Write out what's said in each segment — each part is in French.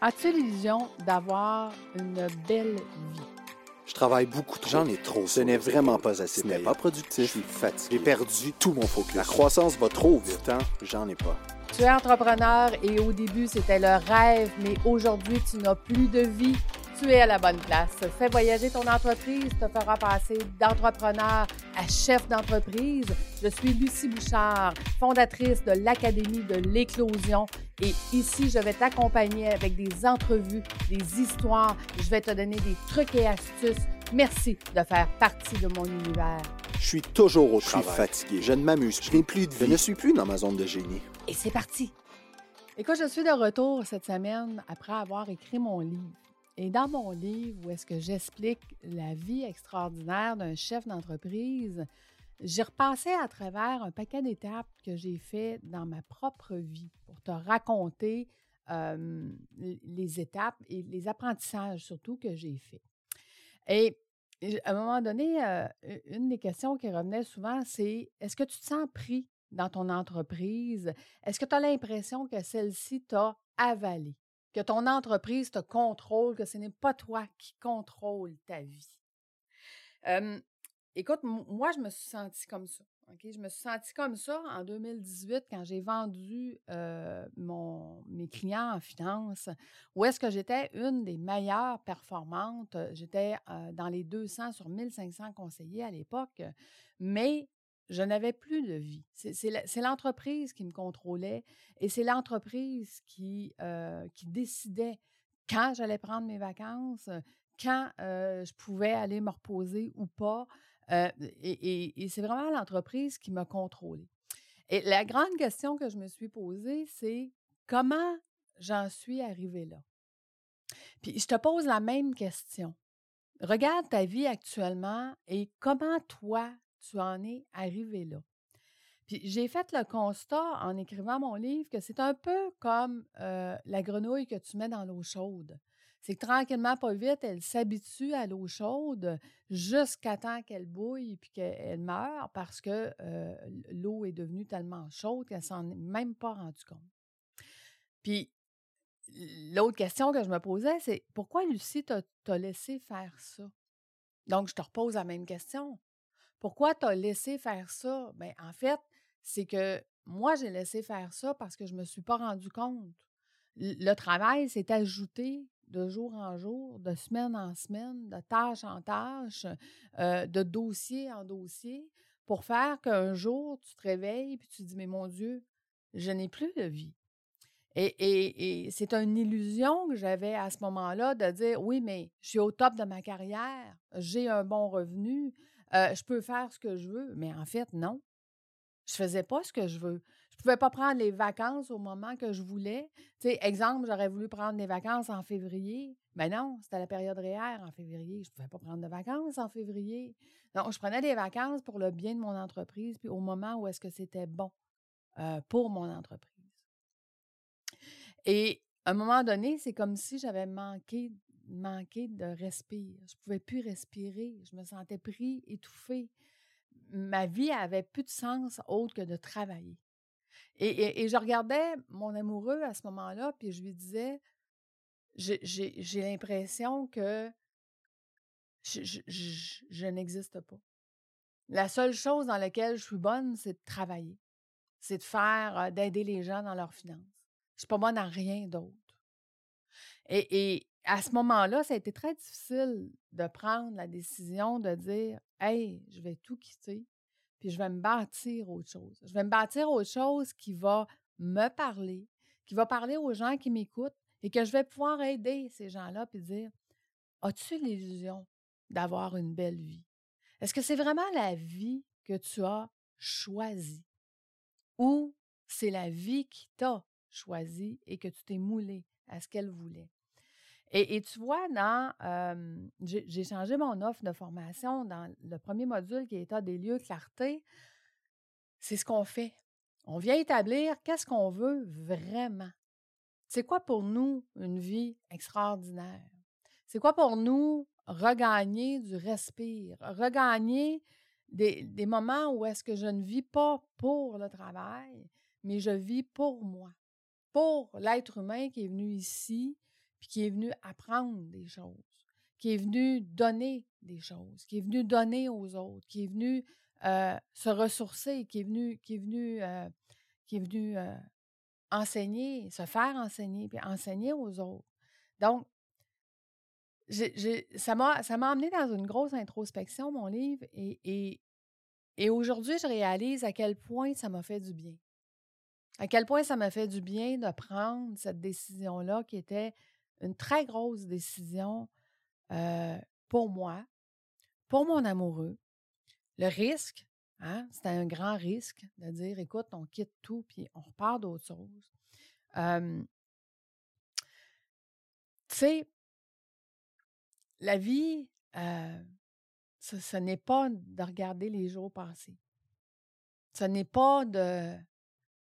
As-tu l'illusion d'avoir une belle vie? Je travaille beaucoup trop. J'en ai trop. Ce n'est vraiment pas assez. Ce n'est pas productif. Je suis fatigué. J'ai perdu tout mon focus. La croissance va trop vite. Hein? J'en ai pas. Tu es entrepreneur et au début, c'était le rêve, mais aujourd'hui, tu n'as plus de vie. Tu es à la bonne place. Fais voyager ton entreprise, te fera passer d'entrepreneur à chef d'entreprise. Je suis Lucie Bouchard, fondatrice de l'Académie de l'éclosion. Et ici, je vais t'accompagner avec des entrevues, des histoires. Je vais te donner des trucs et astuces. Merci de faire partie de mon univers. Je suis toujours au travail. Je suis fatigué. Je ne m'amuse. Je n'ai plus de vie. Je ne suis plus dans ma zone de génie. Et c'est parti. Écoute, je suis de retour cette semaine après avoir écrit mon livre. Et dans mon livre, où est-ce que j'explique la vie extraordinaire d'un chef d'entreprise, j'ai repassé à travers un paquet d'étapes que j'ai fait dans ma propre vie pour te raconter les étapes et les apprentissages surtout que j'ai fait. Et à un moment donné, une des questions qui revenait souvent, c'est est-ce que tu te sens pris dans ton entreprise? Est-ce que tu as l'impression que celle-ci t'a avalé? Que ton entreprise te contrôle, que ce n'est pas toi qui contrôle ta vie. écoute, moi, je me suis sentie comme ça. Je me suis sentie comme ça en 2018 quand j'ai vendu mon, mes clients en finance, où est-ce que j'étais une des meilleures performantes. J'étais dans les 200 sur 1500 conseillers à l'époque, mais je n'avais plus de vie. C'est l'entreprise qui me contrôlait et c'est l'entreprise qui, euh, qui décidait quand j'allais prendre mes vacances, quand euh, je pouvais aller me reposer ou pas. Euh, et, et c'est vraiment l'entreprise qui m'a contrôlée. Et la grande question que je me suis posée, c'est comment j'en suis arrivée là? Puis je te pose la même question. Regarde ta vie actuellement et comment toi, tu en es arrivé là. Puis j'ai fait le constat en écrivant mon livre que c'est un peu comme la grenouille que tu mets dans l'eau chaude. C'est que tranquillement, pas vite, elle s'habitue à l'eau chaude jusqu'à temps qu'elle bouille puis qu'elle meurt parce que l'eau est devenue tellement chaude qu'elle s'en est même pas rendue compte. Puis l'autre question que je me posais, c'est pourquoi Lucie t'a laissé faire ça? Donc, je te repose la même question. Pourquoi tu as laissé faire ça? Bien, en fait, c'est que moi, j'ai laissé faire ça parce que je ne me suis pas rendu compte. Le travail s'est ajouté de jour en jour, de semaine en semaine, de tâche en tâche, euh, de dossier en dossier, pour faire qu'un jour, tu te réveilles et tu te dis, mais mon Dieu, je n'ai plus de vie. Et, et c'est une illusion que j'avais à ce moment-là de dire, oui, mais je suis au top de ma carrière, j'ai un bon revenu, je peux faire ce que je veux, mais en fait, non. Je faisais pas ce que je veux. Je pouvais pas prendre les vacances au moment que je voulais. Tu exemple, j'aurais voulu prendre des vacances en février. Mais non, c'était la période réelle en février. Je pouvais pas prendre de vacances en février. Donc, je prenais des vacances pour le bien de mon entreprise, puis au moment où est-ce que c'était bon pour mon entreprise. Et à un moment donné, c'est comme si j'avais manqué manquer de respirer. Je pouvais plus respirer. Je me sentais pris, étouffée. Ma vie avait plus de sens autre que de travailler. Et, je regardais mon amoureux à ce moment-là, puis je lui disais, j'ai l'impression que je, n'existe pas. La seule chose dans laquelle je suis bonne, c'est de travailler. C'est de faire, euh, d'aider les gens dans leurs finances. Je suis pas bonne à rien d'autre. et, à ce moment-là, ça a été très difficile de prendre la décision de dire Hey, je vais tout quitter, puis je vais me bâtir autre chose. Je vais me bâtir autre chose qui va me parler, qui va parler aux gens qui m'écoutent et que je vais pouvoir aider ces gens-là puis dire As-tu l'illusion d'avoir une belle vie? Est-ce que c'est vraiment la vie que tu as choisie ou c'est la vie qui t'a choisi et que tu t'es moulé à ce qu'elle voulait? Et, tu vois, dans j'ai changé mon offre de formation dans le premier module qui est état des lieux, clarté. C'est ce qu'on fait. On vient établir qu'est-ce qu'on veut vraiment. C'est quoi pour nous une vie extraordinaire? C'est quoi pour nous regagner du respire, regagner des, des moments où est-ce que je ne vis pas pour le travail, mais je vis pour moi, pour l'être humain qui est venu ici, puis qui est venu apprendre des choses, qui est venu donner des choses, qui est venu donner aux autres, qui est venu euh, se ressourcer, qui est venu, qui est venu, euh, qui est venu euh, enseigner, se faire enseigner, puis enseigner aux autres. Donc, ça m'a amené dans une grosse introspection, mon livre, et, et, et aujourd'hui, je réalise à quel point ça m'a fait du bien. À quel point ça m'a fait du bien de prendre cette décision-là, qui était une très grosse décision pour moi, pour mon amoureux. Le risque, hein, c'était un grand risque de dire, écoute, on quitte tout, puis on repart d'autre chose. tu sais, la vie, ce, n'est pas de regarder les jours passés. Ce n'est pas de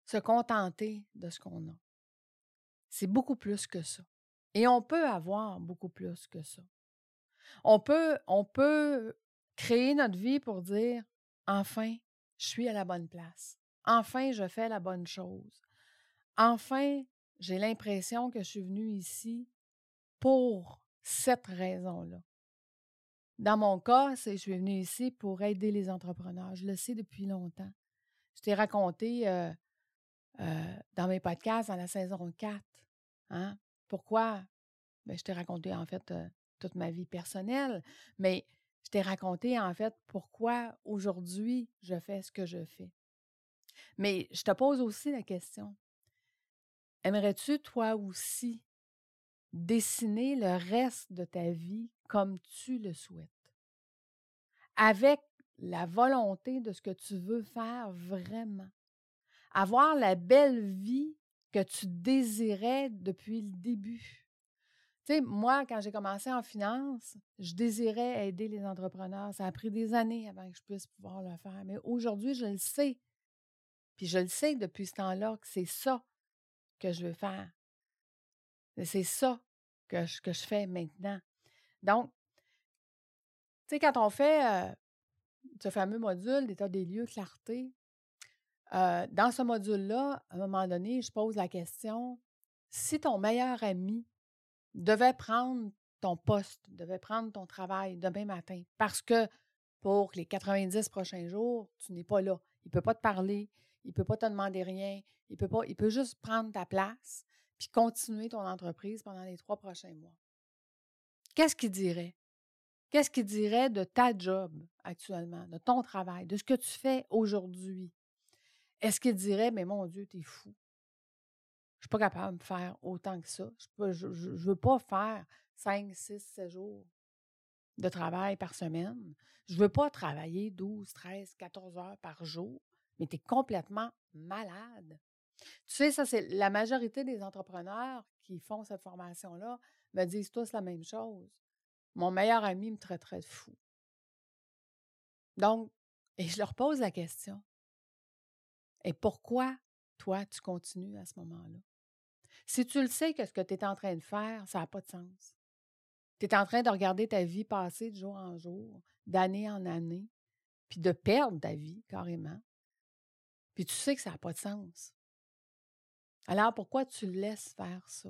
se contenter de ce qu'on a. C'est beaucoup plus que ça. Et on peut avoir beaucoup plus que ça. On peut, on peut créer notre vie pour dire enfin, je suis à la bonne place. Enfin, je fais la bonne chose. Enfin, j'ai l'impression que je suis venue ici pour cette raison-là. Dans mon cas, c'est je suis venue ici pour aider les entrepreneurs. Je le sais depuis longtemps. Je t'ai raconté euh, euh, dans mes podcasts dans la saison 4. Hein? Pourquoi? Ben, je t'ai raconté en fait toute ma vie personnelle, mais je t'ai raconté en fait pourquoi aujourd'hui je fais ce que je fais. Mais je te pose aussi la question. Aimerais-tu toi aussi dessiner le reste de ta vie comme tu le souhaites, avec la volonté de ce que tu veux faire vraiment. Avoir la belle vie que tu désirais depuis le début. Tu sais, moi, quand j'ai commencé en finance, je désirais aider les entrepreneurs. Ça a pris des années avant que je puisse pouvoir le faire. Mais aujourd'hui, je le sais. Puis je le sais depuis ce temps-là que c'est ça que je veux faire. C'est ça que je, fais maintenant. Donc, tu sais, quand on fait ce fameux module d'état des lieux, clarté, dans ce module-là, à un moment donné, je pose la question, si ton meilleur ami devait prendre ton poste, devait prendre ton travail demain matin, parce que pour les 90 prochains jours, tu n'es pas là. Il ne peut pas te parler, il ne peut pas te demander rien, il peut, pas, il peut juste prendre ta place puis continuer ton entreprise pendant les trois prochains mois. Qu'est-ce qu'il dirait? Qu'est-ce qu'il dirait de ta job actuellement, de ton travail, de ce que tu fais aujourd'hui? Est-ce qu'il dirait, mais mon Dieu, t'es fou? Je ne suis pas capable de faire autant que ça. Je ne veux pas faire 5, 6, 7 jours de travail par semaine. Je ne veux pas travailler 12, 13, 14 heures par jour, mais tu es complètement malade. Tu sais, ça, c'est la majorité des entrepreneurs qui font cette formation-là me disent tous la même chose. Mon meilleur ami me traiterait de fou. Donc, et je leur pose la question. Et pourquoi, toi, tu continues à ce moment-là? Si tu le sais que ce que tu es en train de faire, ça n'a pas de sens. Tu es en train de regarder ta vie passer de jour en jour, d'année en année, puis de perdre ta vie carrément. Puis tu sais que ça n'a pas de sens. Alors pourquoi tu laisses faire ça?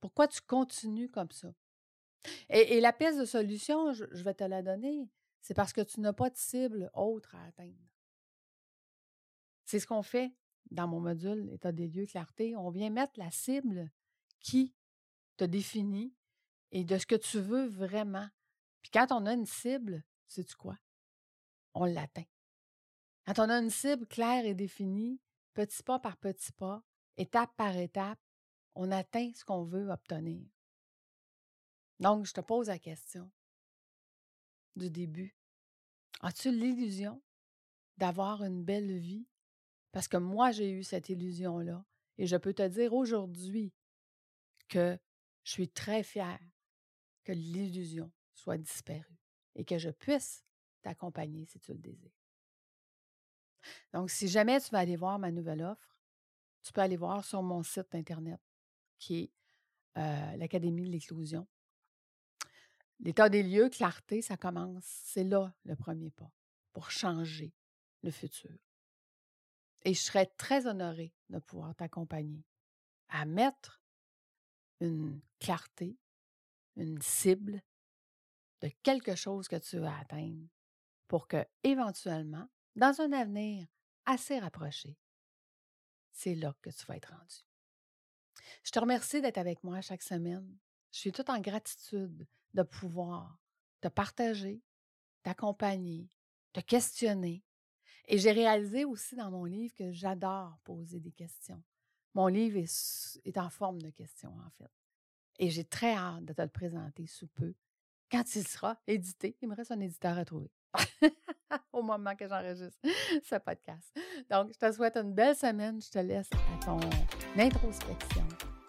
Pourquoi tu continues comme ça? Et, la pièce de solution, je, vais te la donner, c'est parce que tu n'as pas de cible autre à atteindre. C'est ce qu'on fait dans mon module État des lieux, clarté. On vient mettre la cible qui te définit et de ce que tu veux vraiment. Puis quand on a une cible, sais-tu quoi? On l'atteint. Quand on a une cible claire et définie, petit pas par petit pas, étape par étape, on atteint ce qu'on veut obtenir. Donc, je te pose la question du début. As-tu l'illusion d'avoir une belle vie? Parce que moi, j'ai eu cette illusion-là. Et je peux te dire aujourd'hui que je suis très fière que l'illusion soit disparue et que je puisse t'accompagner si tu le désires. Donc, si jamais tu vas aller voir ma nouvelle offre, tu peux aller voir sur mon site Internet, qui est l'Académie de l'éclosion. L'état des lieux, clarté, ça commence. C'est là le premier pas pour changer le futur. Et je serais très honorée de pouvoir t'accompagner à mettre une clarté, une cible de quelque chose que tu veux atteindre pour que, éventuellement, dans un avenir assez rapproché, c'est là que tu vas être rendu. Je te remercie d'être avec moi chaque semaine. Je suis toute en gratitude de pouvoir te partager, t'accompagner, te questionner. Et j'ai réalisé aussi dans mon livre que j'adore poser des questions. Mon livre est, en forme de questions, en fait. Et j'ai très hâte de te le présenter sous peu, quand il sera édité. Il me reste un éditeur à trouver au moment que j'enregistre ce podcast. Donc, je te souhaite une belle semaine. Je te laisse à ton introspection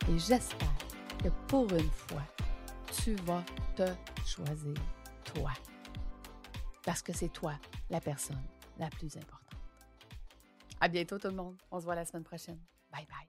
et j'espère que pour une fois, tu vas te choisir toi. Parce que c'est toi la personne la plus importante. À bientôt tout le monde. On se voit la semaine prochaine. Bye bye.